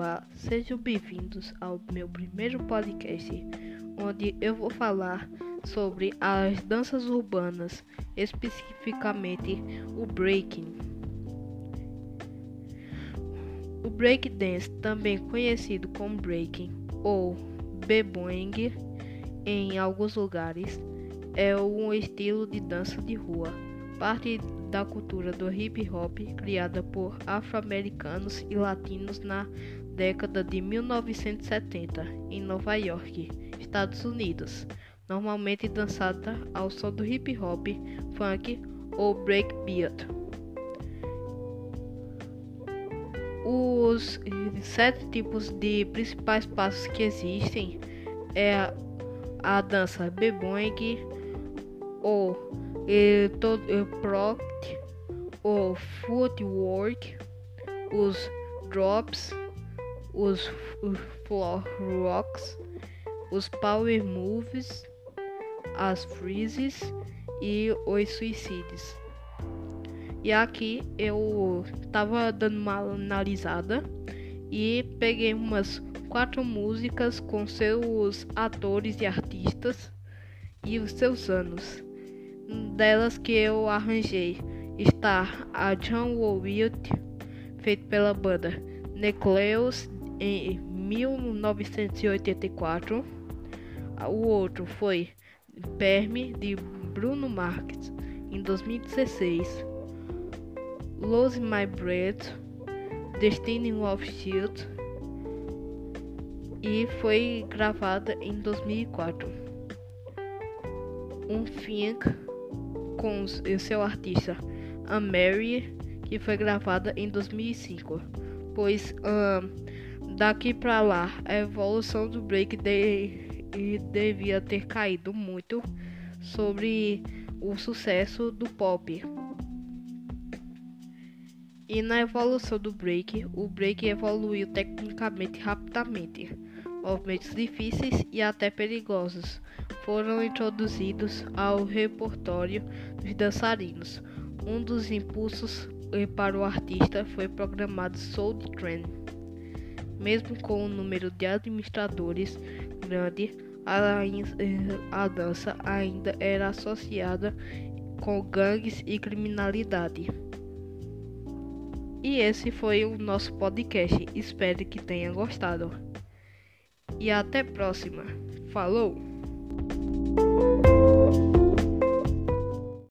Olá, sejam bem-vindos ao meu primeiro podcast, onde eu vou falar sobre as danças urbanas, especificamente o breaking. O breakdance, também conhecido como breaking ou beboing em alguns lugares, é um estilo de dança de rua, parte da cultura do hip hop criada por afro-americanos e latinos na década de 1970 em Nova York, Estados Unidos, normalmente dançada ao som do hip hop, funk ou breakbeat. Os sete tipos de principais passos que existem é a dança beboing ou e todo o proct, o footwork, os drops, os, os floor rocks, os power moves, as freezes e os suicídios. E aqui eu tava dando uma analisada e peguei umas quatro músicas com seus atores e artistas e os seus anos delas que eu arranjei está a John Wild, feito pela banda Necleus em 1984. O outro foi Perme de Bruno Marques em 2016. Lose My Breath, Destiny of Shield e foi gravada em 2004. Um Think com seu artista a Mary, que foi gravada em 2005. Pois um, daqui para lá a evolução do break de, devia ter caído muito sobre o sucesso do pop. E na evolução do break, o break evoluiu tecnicamente rapidamente. Movimentos difíceis e até perigosos foram introduzidos ao repertório dos dançarinos. Um dos impulsos para o artista foi programado Soul Train. Mesmo com o número de administradores grande, a, a dança ainda era associada com gangues e criminalidade. E esse foi o nosso podcast. Espero que tenha gostado. E até próxima. Falou!